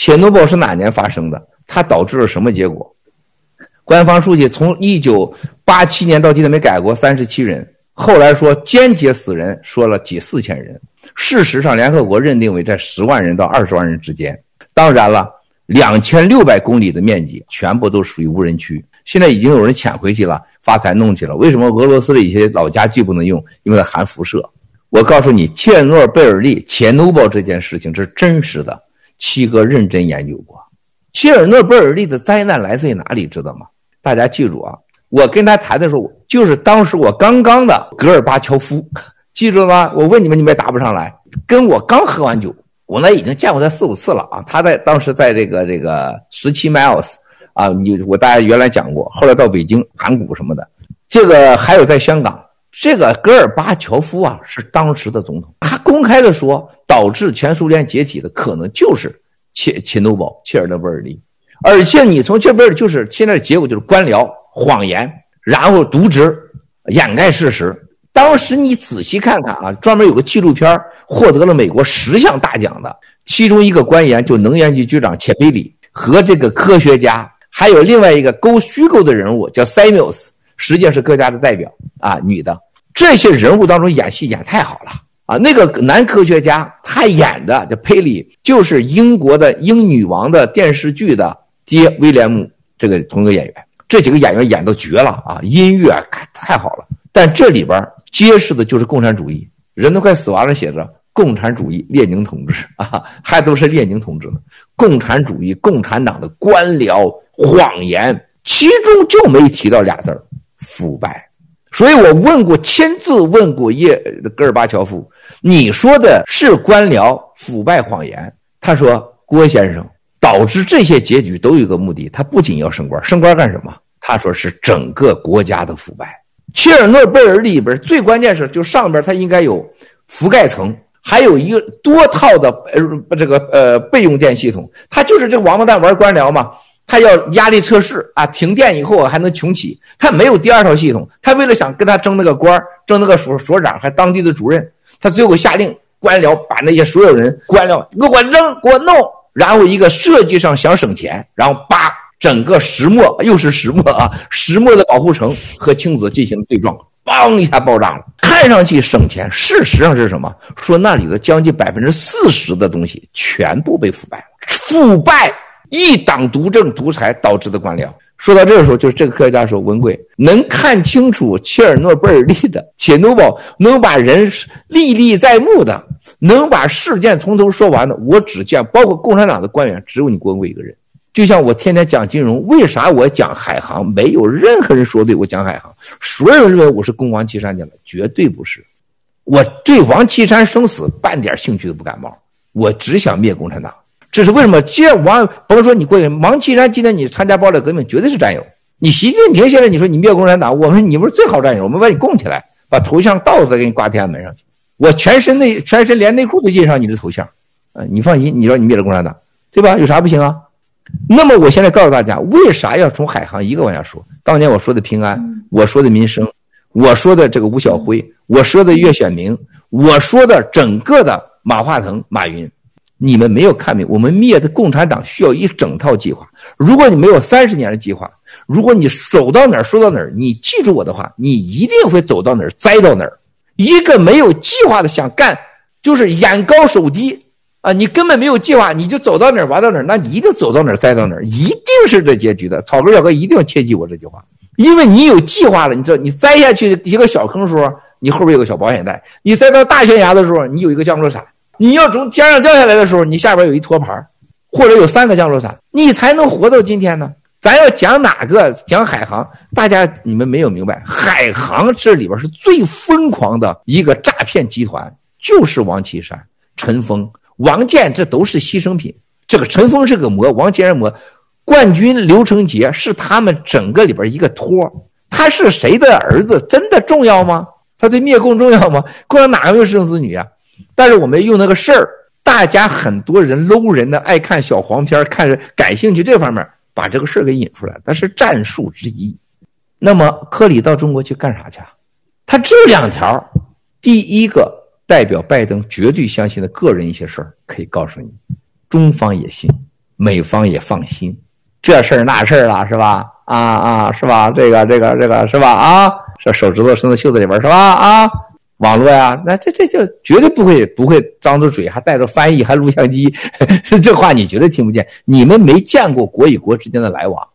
切诺贝是哪年发生的？它导致了什么结果？官方数据从一九八七年到今天没改过，三十七人。后来说间接死人，说了几四千人。事实上，联合国认定为在十万人到二十万人之间。当然了，两千六百公里的面积全部都属于无人区。现在已经有人潜回去了，发财弄去了。为什么俄罗斯的一些老家具不能用？因为它含辐射。我告诉你，切诺贝尔利、切诺堡这件事情是真实的，七哥认真研究过。切尔诺贝尔利的灾难来自于哪里？知道吗？大家记住啊，我跟他谈的时候，就是当时我刚刚的戈尔巴乔夫，记住了吗？我问你们，你们也答不上来。跟我刚喝完酒，我呢已经见过他四五次了啊。他在当时在这个这个十七 miles 啊，你我大家原来讲过，后来到北京盘古什么的，这个还有在香港。这个戈尔巴乔夫啊，是当时的总统，他公开的说，导致全苏联解体的可能就是切切诺堡、切尔诺贝利，而且你从切尔诺贝尔就是现在的结果就是官僚、谎言，然后渎职、掩盖事实。当时你仔细看看啊，专门有个纪录片获得了美国十项大奖的，其中一个官员就能源局局长切贝里和这个科学家，还有另外一个勾虚构的人物叫塞缪斯。实际上是各家的代表啊，女的这些人物当中演戏演太好了啊！那个男科学家他演的叫佩里，就是英国的英女王的电视剧的爹威廉姆这个同一个演员。这几个演员演都绝了啊，音乐太好了。但这里边揭示的就是共产主义，人都快死完了，写着共产主义列宁同志啊，还都是列宁同志呢。共产主义，共产党的官僚谎言，其中就没提到俩字儿。腐败，所以我问过，亲自问过叶戈尔巴乔夫，你说的是官僚腐败谎言？他说，郭先生导致这些结局都有一个目的，他不仅要升官，升官干什么？他说是整个国家的腐败。切尔诺贝尔里边最关键是，就上边它应该有覆盖层，还有一个多套的呃这个呃备用电系统，他就是这个王八蛋玩官僚嘛。他要压力测试啊，停电以后还能重启。他没有第二套系统，他为了想跟他争那个官儿争那个所所长，还当地的主任，他最后下令官僚把那些所有人官僚给我扔，给我弄。然后一个设计上想省钱，然后把整个石墨又是石墨啊，石墨的保护层和青子进行对撞，嘣一下爆炸了。看上去省钱，事实上是什么？说那里的将近百分之四十的东西全部被腐败了，腐败。一党独政独裁导致的官僚。说到这个时候，就是这个科学家说：“文贵能看清楚切尔诺贝利的，切诺堡能把人历历在目的，能把事件从头说完的，我只见包括共产党的官员，只有你郭文贵一个人。就像我天天讲金融，为啥我讲海航？没有任何人说对我讲海航，所有人认为我是攻王岐山去了，绝对不是。我对王岐山生死半点兴趣都不感冒，我只想灭共产党。”这是为什么？既然王，甭说你过去，王岐山今天你参加暴力革命，绝对是战友。你习近平现在你说你灭共产党，我们你不是最好战友，我们把你供起来，把头像倒着给你挂天安门上去。我全身内全身连内裤都印上你的头像，呃，你放心，你说你灭了共产党，对吧？有啥不行啊？那么我现在告诉大家，为啥要从海航一个往下说？当年我说的平安，我说的民生，我说的这个吴晓辉，我说的岳选明，我说的整个的马化腾、马云。你们没有看明，我们灭的共产党需要一整套计划。如果你没有三十年的计划，如果你走到哪儿说到哪儿，你记住我的话，你一定会走到哪儿栽到哪儿。一个没有计划的想干，就是眼高手低啊！你根本没有计划，你就走到哪儿玩到哪儿，那你一定走到哪儿栽到哪儿，一定是这结局的。草根小哥一定要切记我这句话，因为你有计划了，你知道你栽下去一个小坑的时候，你后边有个小保险带；你栽到大悬崖的时候，你有一个降落伞。你要从天上掉下来的时候，你下边有一托盘，或者有三个降落伞，你才能活到今天呢。咱要讲哪个？讲海航，大家你们没有明白，海航这里边是最疯狂的一个诈骗集团，就是王岐山、陈峰、王健，这都是牺牲品。这个陈峰是个魔，王健是魔，冠军刘成杰是他们整个里边一个托。他是谁的儿子？真的重要吗？他对灭共重要吗？共产党哪个没有生子女啊？但是我们用那个事儿，大家很多人搂人的爱看小黄片，看感兴趣这方面，把这个事儿给引出来，那是战术之一。那么科里到中国去干啥去啊？他这两条，第一个代表拜登绝对相信的个人一些事儿，可以告诉你，中方也信，美方也放心，这事儿那事儿了是吧？啊啊是吧？这个这个这个是吧？啊，这手指头伸到袖子里边是吧？啊，网络呀，那这这就绝对不会不会张着嘴还带着翻译还录像机，这话你绝对听不见。你们没见过国与国之间的来往，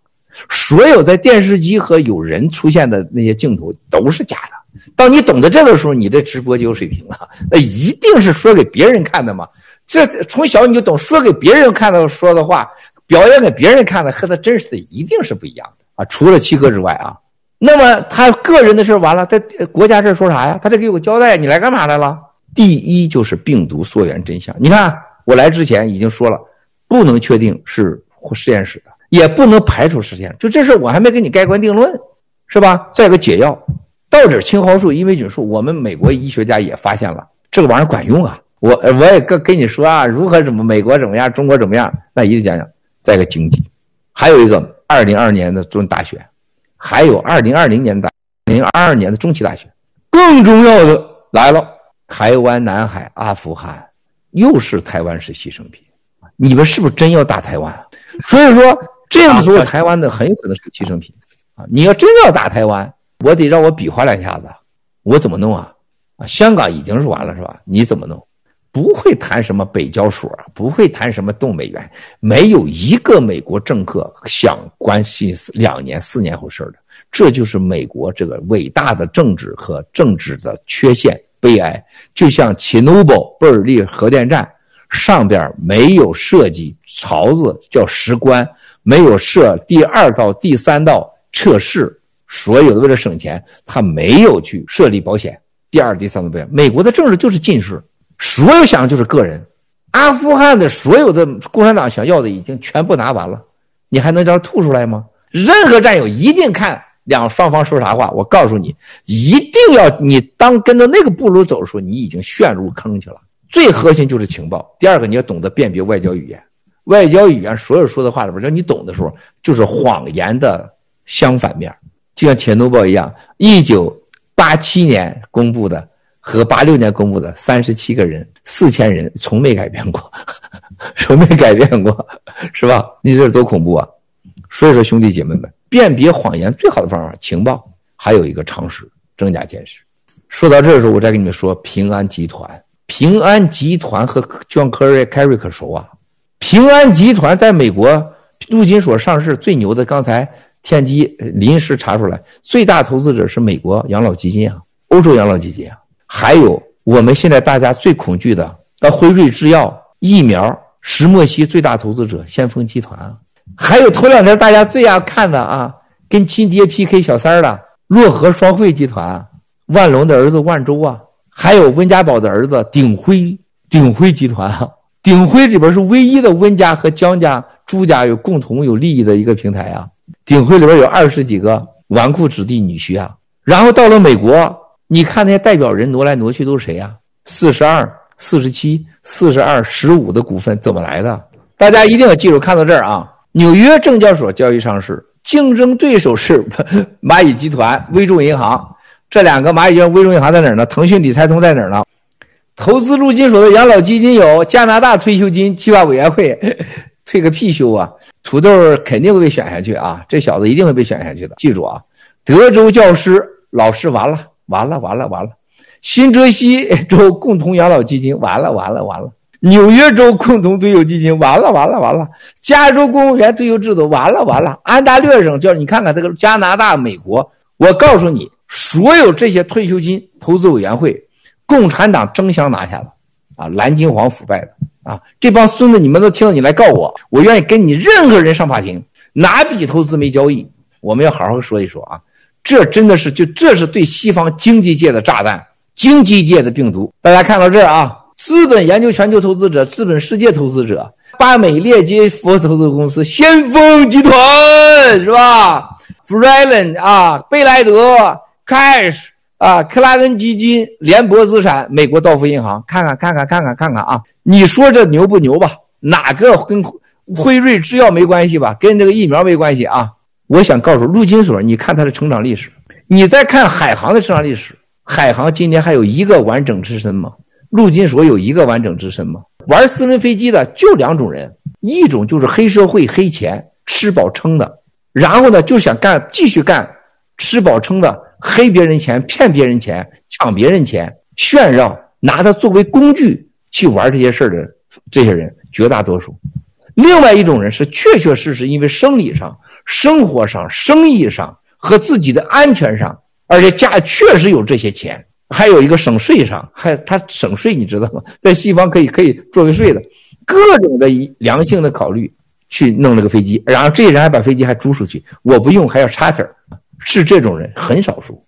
所有在电视机和有人出现的那些镜头都是假的。当你懂得这个时候，你这直播就有水平了。那一定是说给别人看的嘛。这从小你就懂，说给别人看的说的话，表演给别人看的和他真实的一定是不一样的啊！除了七哥之外啊，那么他个人的事完了，他国家事说啥呀？他得给我交代，你来干嘛来了？第一就是病毒溯源真相。你看我来之前已经说了，不能确定是实验室的，也不能排除实验室。就这事我还没给你盖棺定论，是吧？再一个解药，到底青蒿素、伊维菌素，我们美国医学家也发现了这个玩意儿管用啊。我我也跟跟你说啊，如何怎么美国怎么样，中国怎么样？那一定讲讲。再一个经济，还有一个二零二二年的中大选，还有二零二零年的二零二二年的中期大选。更重要的来了，台湾、南海、阿富汗，又是台湾是牺牲品。你们是不是真要打台湾？所以说，这个时候台湾的很有可能是牺牲品啊！你要真要打台湾，我得让我比划两下子，我怎么弄啊？啊，香港已经是完了是吧？你怎么弄？不会谈什么北交所，不会谈什么动美元，没有一个美国政客想关心两年、四年后事的。这就是美国这个伟大的政治和政治的缺陷、悲哀。就像切诺贝贝尔利核电站上边没有设计槽子叫石棺，没有设第二道、第三道测试，所有的为了省钱，他没有去设立保险。第二、第三道保险，美国的政治就是近视。所有想就是个人，阿富汗的所有的共产党想要的已经全部拿完了，你还能叫他吐出来吗？任何战友一定看两双方说啥话，我告诉你，一定要你当跟着那个步骤走的时候，你已经陷入坑去了。最核心就是情报，第二个你要懂得辨别外交语言，外交语言所有说的话里边，只要你懂的时候，就是谎言的相反面，就像铁诺堡一样，一九八七年公布的。和八六年公布的三十七个人、四千人从没改变过，从没改变过，是吧？你这是多恐怖啊！所以说，兄弟姐妹们，辨别谎言最好的方法，情报，还有一个常识，真假见识。说到这的时候，我再跟你们说，平安集团，平安集团和 John Kerry Kerry 可熟啊。平安集团在美国陆金所上市最牛的，刚才天机临时查出来，最大投资者是美国养老基金啊，欧洲养老基金啊。还有我们现在大家最恐惧的，呃，辉瑞制药疫苗，石墨烯最大投资者先锋集团，还有头两天大家最爱看的啊，跟亲爹 PK 小三儿的洛河双汇集团，万隆的儿子万洲啊，还有温家宝的儿子鼎辉鼎辉集团啊，鼎辉里边是唯一的温家和江家朱家有共同有利益的一个平台啊，鼎辉里边有二十几个纨绔子弟女婿啊，然后到了美国。你看那些代表人挪来挪去都是谁呀？四十二、四十七、四十二、十五的股份怎么来的？大家一定要记住，看到这儿啊，纽约证交所交易上市，竞争对手是 蚂蚁集团、微众银行。这两个蚂蚁集团、微众银行在哪儿呢？腾讯理财通在哪儿呢？投资陆金所的养老基金有加拿大退休金计划委员会，退个屁休啊！土豆肯定会被选下去啊，这小子一定会被选下去的。记住啊，德州教师老师完了。完了完了完了，新泽西 州共同养老基金完了完了完了，纽约州共同退休基金完了完了完了，加州公务员退休制度完了完了，安大略省叫你看看这个加拿大、美国，我告诉你，所有这些退休金投资委员会，共产党争相拿下的，啊，蓝金黄腐败的。啊，这帮孙子你们都听到你来告我，我愿意跟你任何人上法庭，哪笔投资没交易，我们要好好说一说啊。这真的是就这是对西方经济界的炸弹，经济界的病毒。大家看到这儿啊，资本研究全球投资者，资本世界投资者，巴美列杰夫投资公司，先锋集团是吧 Freleng 啊，贝莱德，Cash 啊，克拉根基金，联博资产，美国道夫银行，看看看看看看看看啊，你说这牛不牛吧？哪个跟辉瑞制药没关系吧？跟这个疫苗没关系啊？我想告诉陆金所，你看它的成长历史，你再看海航的成长历史，海航今年还有一个完整之身吗？陆金所有一个完整之身吗？玩私人飞机的就两种人，一种就是黑社会黑钱吃饱撑的，然后呢就想干继续干吃饱撑的黑别人钱骗别人钱抢别人钱炫耀拿它作为工具去玩这些事儿的这些人绝大多数。另外一种人是确确实实因为生理上、生活上、生意上和自己的安全上，而且家确实有这些钱，还有一个省税上，还他省税，你知道吗？在西方可以可以作为税的，各种的良性的考虑去弄了个飞机，然后这些人还把飞机还租出去，我不用还要插腿是这种人很少数，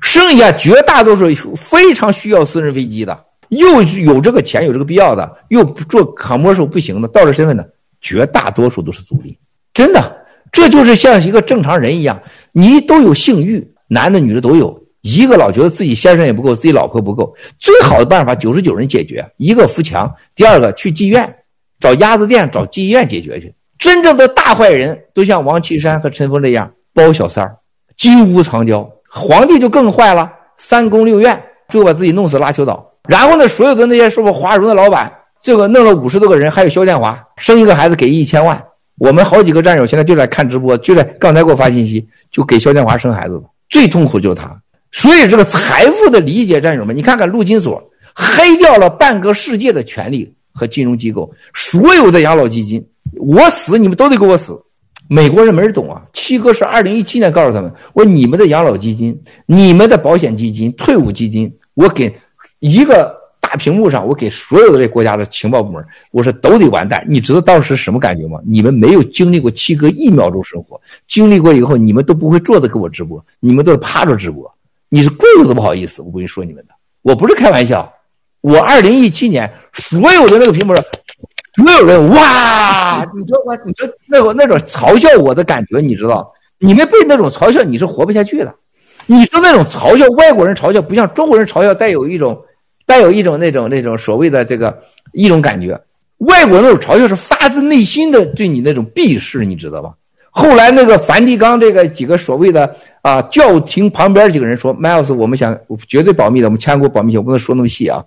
剩下绝大多数非常需要私人飞机的，又有这个钱有这个必要的，又做航模手不行的，到了身份的。绝大多数都是租赁，真的，这就是像一个正常人一样，你都有性欲，男的女的都有。一个老觉得自己先生也不够，自己老婆不够，最好的办法九十九人解决，一个扶墙，第二个去妓院，找鸭子店，找妓院解决去。真正的大坏人都像王岐山和陈峰这样包小三儿，金屋藏娇。皇帝就更坏了，三宫六院，最后把自己弄死拉球岛。然后呢，所有的那些是不是华容的老板？这个弄了五十多个人，还有肖建华生一个孩子给一千万。我们好几个战友现在就在看直播，就在刚才给我发信息，就给肖建华生孩子。最痛苦就是他。所以这个财富的理解，战友们，你看看陆金所黑掉了半个世界的权力和金融机构，所有的养老基金，我死你们都得给我死。美国人没人懂啊。七哥是二零一七年告诉他们，我说你们的养老基金、你们的保险基金、退伍基金，我给一个。大屏幕上，我给所有的这国家的情报部门，我说都得完蛋。你知道当时什么感觉吗？你们没有经历过七哥一秒钟生活，经历过以后，你们都不会坐着给我直播，你们都是趴着直播。你是跪着都不好意思，我跟你说你们的，我不是开玩笑。我二零一七年所有的那个屏幕上，所有人哇，你知道吗？你说那种那种嘲笑我的感觉，你知道？你们被那种嘲笑，你是活不下去的。你说那种嘲笑，外国人嘲笑，不像中国人嘲笑，带有一种。带有一种那种那种所谓的这个一种感觉，外国那种嘲笑是发自内心的对你那种鄙视，你知道吧？后来那个梵蒂冈这个几个所谓的啊教廷旁边几个人说，Miles，我们想绝对保密的，我们签过保密协议，我不能说那么细啊，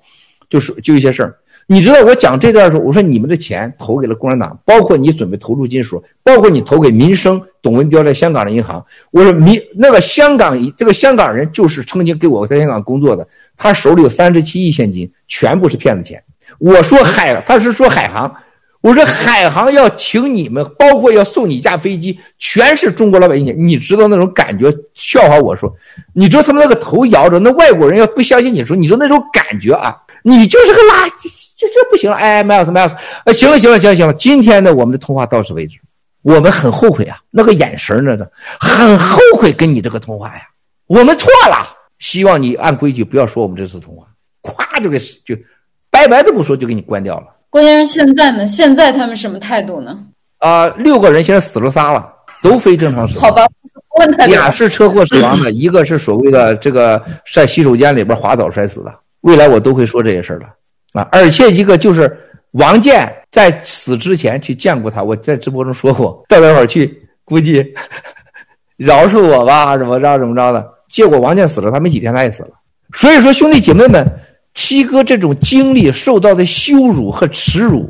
就是就一些事儿。你知道我讲这段的时候，我说你们的钱投给了共产党，包括你准备投入金属，包括你投给民生董文标在香港的银行。我说民那个香港这个香港人就是曾经给我在香港工作的。他手里有三十七亿现金，全部是骗子钱。我说海，他是说海航，我说海航要请你们，包括要送你一架飞机，全是中国老百姓钱。你知道那种感觉？笑话我说，你知道他们那个头摇着，那外国人要不相信你说，你说那种感觉啊，你就是个垃圾，这这不行了。哎，Miles，Miles，呃，行了，行了，行了，行了。今天呢，我们的通话到此为止。我们很后悔啊，那个眼神那个，很后悔跟你这个通话呀，我们错了。希望你按规矩不要说我们这次通话，咵就给就拜拜都不说就给你关掉了。关键是现在呢？现在他们什么态度呢？啊、呃，六个人现在死了仨了，都非正常死亡。好吧，问他俩是车祸死亡的，一个是所谓的这个在洗手间里边滑倒摔死的。未来我都会说这些事儿的啊，而且一个就是王健在死之前去见过他，我在直播中说过，到那会儿去估计 饶恕我吧，怎么着怎么着的。结果王健死了，他没几天他也死了。所以说，兄弟姐妹们，七哥这种经历受到的羞辱和耻辱，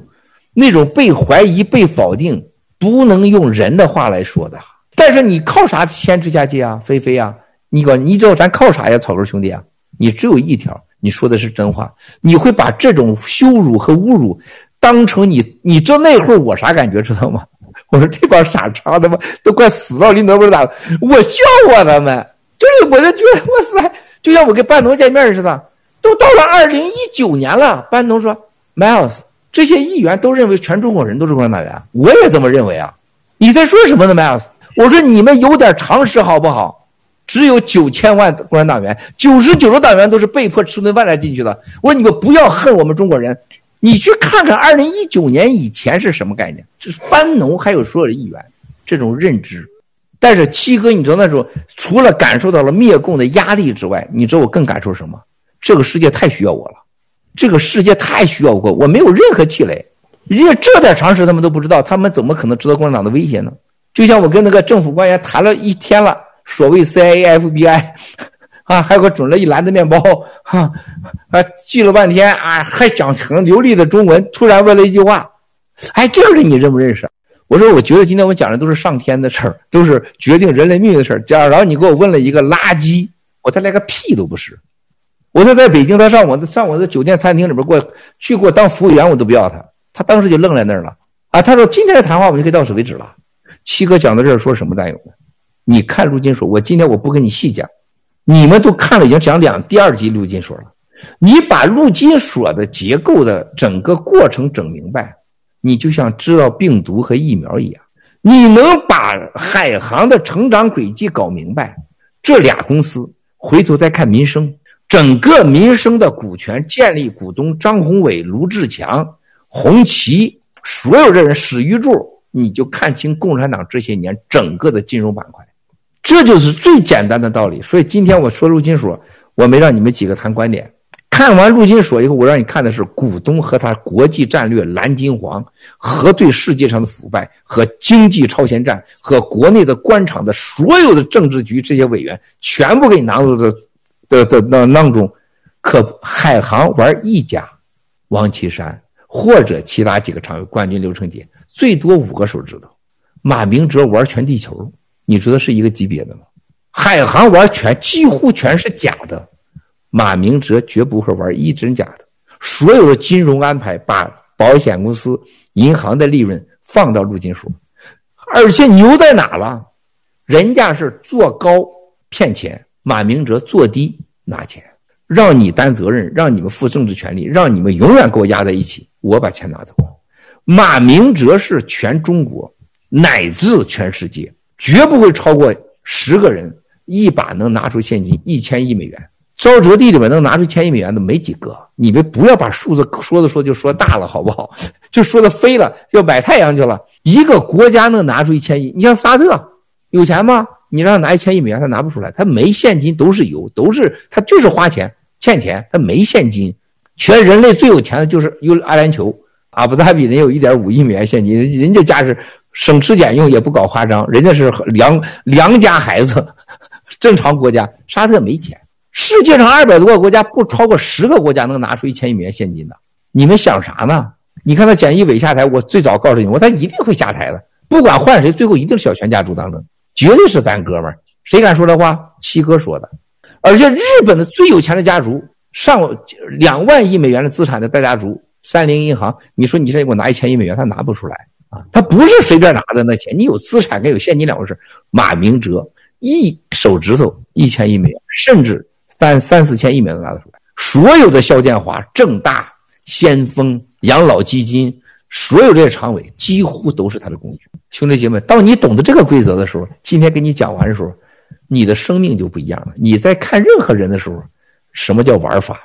那种被怀疑、被否定，不能用人的话来说的。但是你靠啥坚持下去啊？菲菲啊，你管你知道咱靠啥呀？草根兄弟啊，你只有一条，你说的是真话。你会把这种羞辱和侮辱当成你，你知道那会儿我啥感觉知道吗？我说这帮傻叉他妈都快死到临头不知咋，我笑话他们。就是我就觉得哇塞，就像我跟班农见面似的，都到了二零一九年了。班农说：“Miles，这些议员都认为全中国人都是共产党员，我也这么认为啊。”你在说什么呢，Miles？我说你们有点常识好不好？只有九千万共产党员，九十九个党员都是被迫吃顿饭才进去的。我说你们不要恨我们中国人，你去看看二零一九年以前是什么概念？这是班农还有所有的议员这种认知。但是七哥，你知道那时候除了感受到了灭共的压力之外，你知道我更感受什么？这个世界太需要我了，这个世界太需要我，我没有任何气馁。人家这点常识他们都不知道，他们怎么可能知道共产党的威胁呢？就像我跟那个政府官员谈了一天了，所谓 CIA、FBI，啊，还给我准了一篮子面包，哈，啊，记了半天啊，还讲很流利的中文，突然问了一句话：哎，这个人你认不认识？我说，我觉得今天我们讲的都是上天的事儿，都是决定人类命运的事儿。假如你给我问了一个垃圾，我他连个屁都不是。我说在北京，他上我的上我的酒店餐厅里边过去给我当服务员，我都不要他。他当时就愣在那儿了啊！他说今天的谈话我们就可以到此为止了。七哥讲到这儿说什么战友呢？你看陆金所，我今天我不跟你细讲，你们都看了已经讲两第二集陆金所了。你把陆金所的结构的整个过程整明白。你就像知道病毒和疫苗一样，你能把海航的成长轨迹搞明白，这俩公司回头再看民生，整个民生的股权建立股东张宏伟、卢志强、红旗，所有的人史玉柱，你就看清共产党这些年整个的金融板块，这就是最简单的道理。所以今天我说陆金所，我没让你们几个谈观点。看完陆金所以后，我让你看的是股东和他国际战略蓝金黄和对世界上的腐败和经济超前战和国内的官场的所有的政治局这些委员全部给你拿入的的的那当中，可海航玩一家，王岐山或者其他几个常委冠军刘成杰最多五个手指头，马明哲玩全地球，你说的是一个级别的吗？海航玩全几乎全是假的。马明哲绝不会玩一真假的，所有的金融安排把保险公司、银行的利润放到陆金所，而且牛在哪了？人家是做高骗钱，马明哲做低拿钱，让你担责任，让你们负政治权利，让你们永远给我压在一起，我把钱拿走。马明哲是全中国乃至全世界绝不会超过十个人一把能拿出现金一千亿美元。沼泽地里面能拿出千亿美元的没几个，你们不要把数字说着说就说大了，好不好？就说的飞了，要买太阳去了。一个国家能拿出一千亿，你像沙特有钱吗？你让他拿一千亿美元，他拿不出来，他没现金，都是油，都是他就是花钱欠钱，他没现金。全人类最有钱的就是有阿联酋，阿布扎比人有一点五亿美元现金，人家家是省吃俭用，也不搞夸张，人家是良良家孩子，正常国家。沙特没钱。世界上二百多个国家，不超过十个国家能拿出一千亿美元现金的。你们想啥呢？你看他简一伟下台，我最早告诉你，我他一定会下台的，不管换谁，最后一定是小泉家族当政，绝对是咱哥们儿。谁敢说这话？七哥说的。而且日本的最有钱的家族，上两万亿美元的资产的大家族，三菱银行，你说你现在给我拿一千亿美元，他拿不出来啊，他不是随便拿的那钱，你有资产跟有现金两回事。马明哲一手指头一千亿美元，甚至。三三四千亿美元都拿得出来，所有的肖建华、正大、先锋、养老基金，所有这些常委几乎都是他的工具。兄弟姐妹，当你懂得这个规则的时候，今天给你讲完的时候，你的生命就不一样了。你在看任何人的时候，什么叫玩法？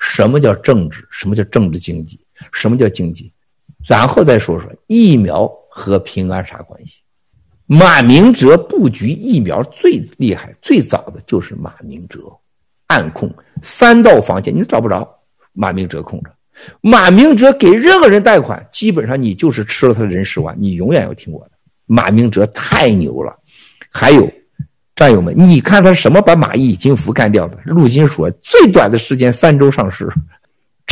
什么叫政治？什么叫政治经济？什么叫经济？然后再说说疫苗和平安啥关系？马明哲布局疫苗最厉害、最早的就是马明哲。暗控三道防线，你找不着。马明哲控着，马明哲给任何人贷款，基本上你就是吃了他的人十万，你永远要听我的。马明哲太牛了。还有战友们，你看他什么把蚂蚁金服干掉的？陆金所最短的时间三周上市，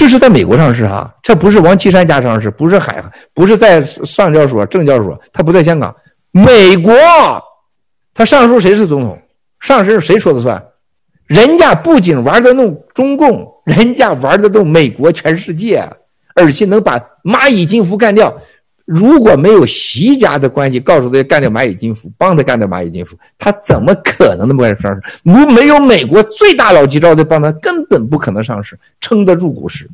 这是在美国上市啊，这不是王岐山家上市，不是海，不是在上交所、证交所，他不在香港，美国，他上市谁是总统？上市谁说的算？人家不仅玩得动中共，人家玩得动美国、全世界，而且能把蚂蚁金服干掉。如果没有习家的关系，告诉他干掉蚂蚁金服，帮他干掉蚂蚁金服，他怎么可能那么快上市？如没有美国最大佬级招的帮他，根本不可能上市，撑得住股市。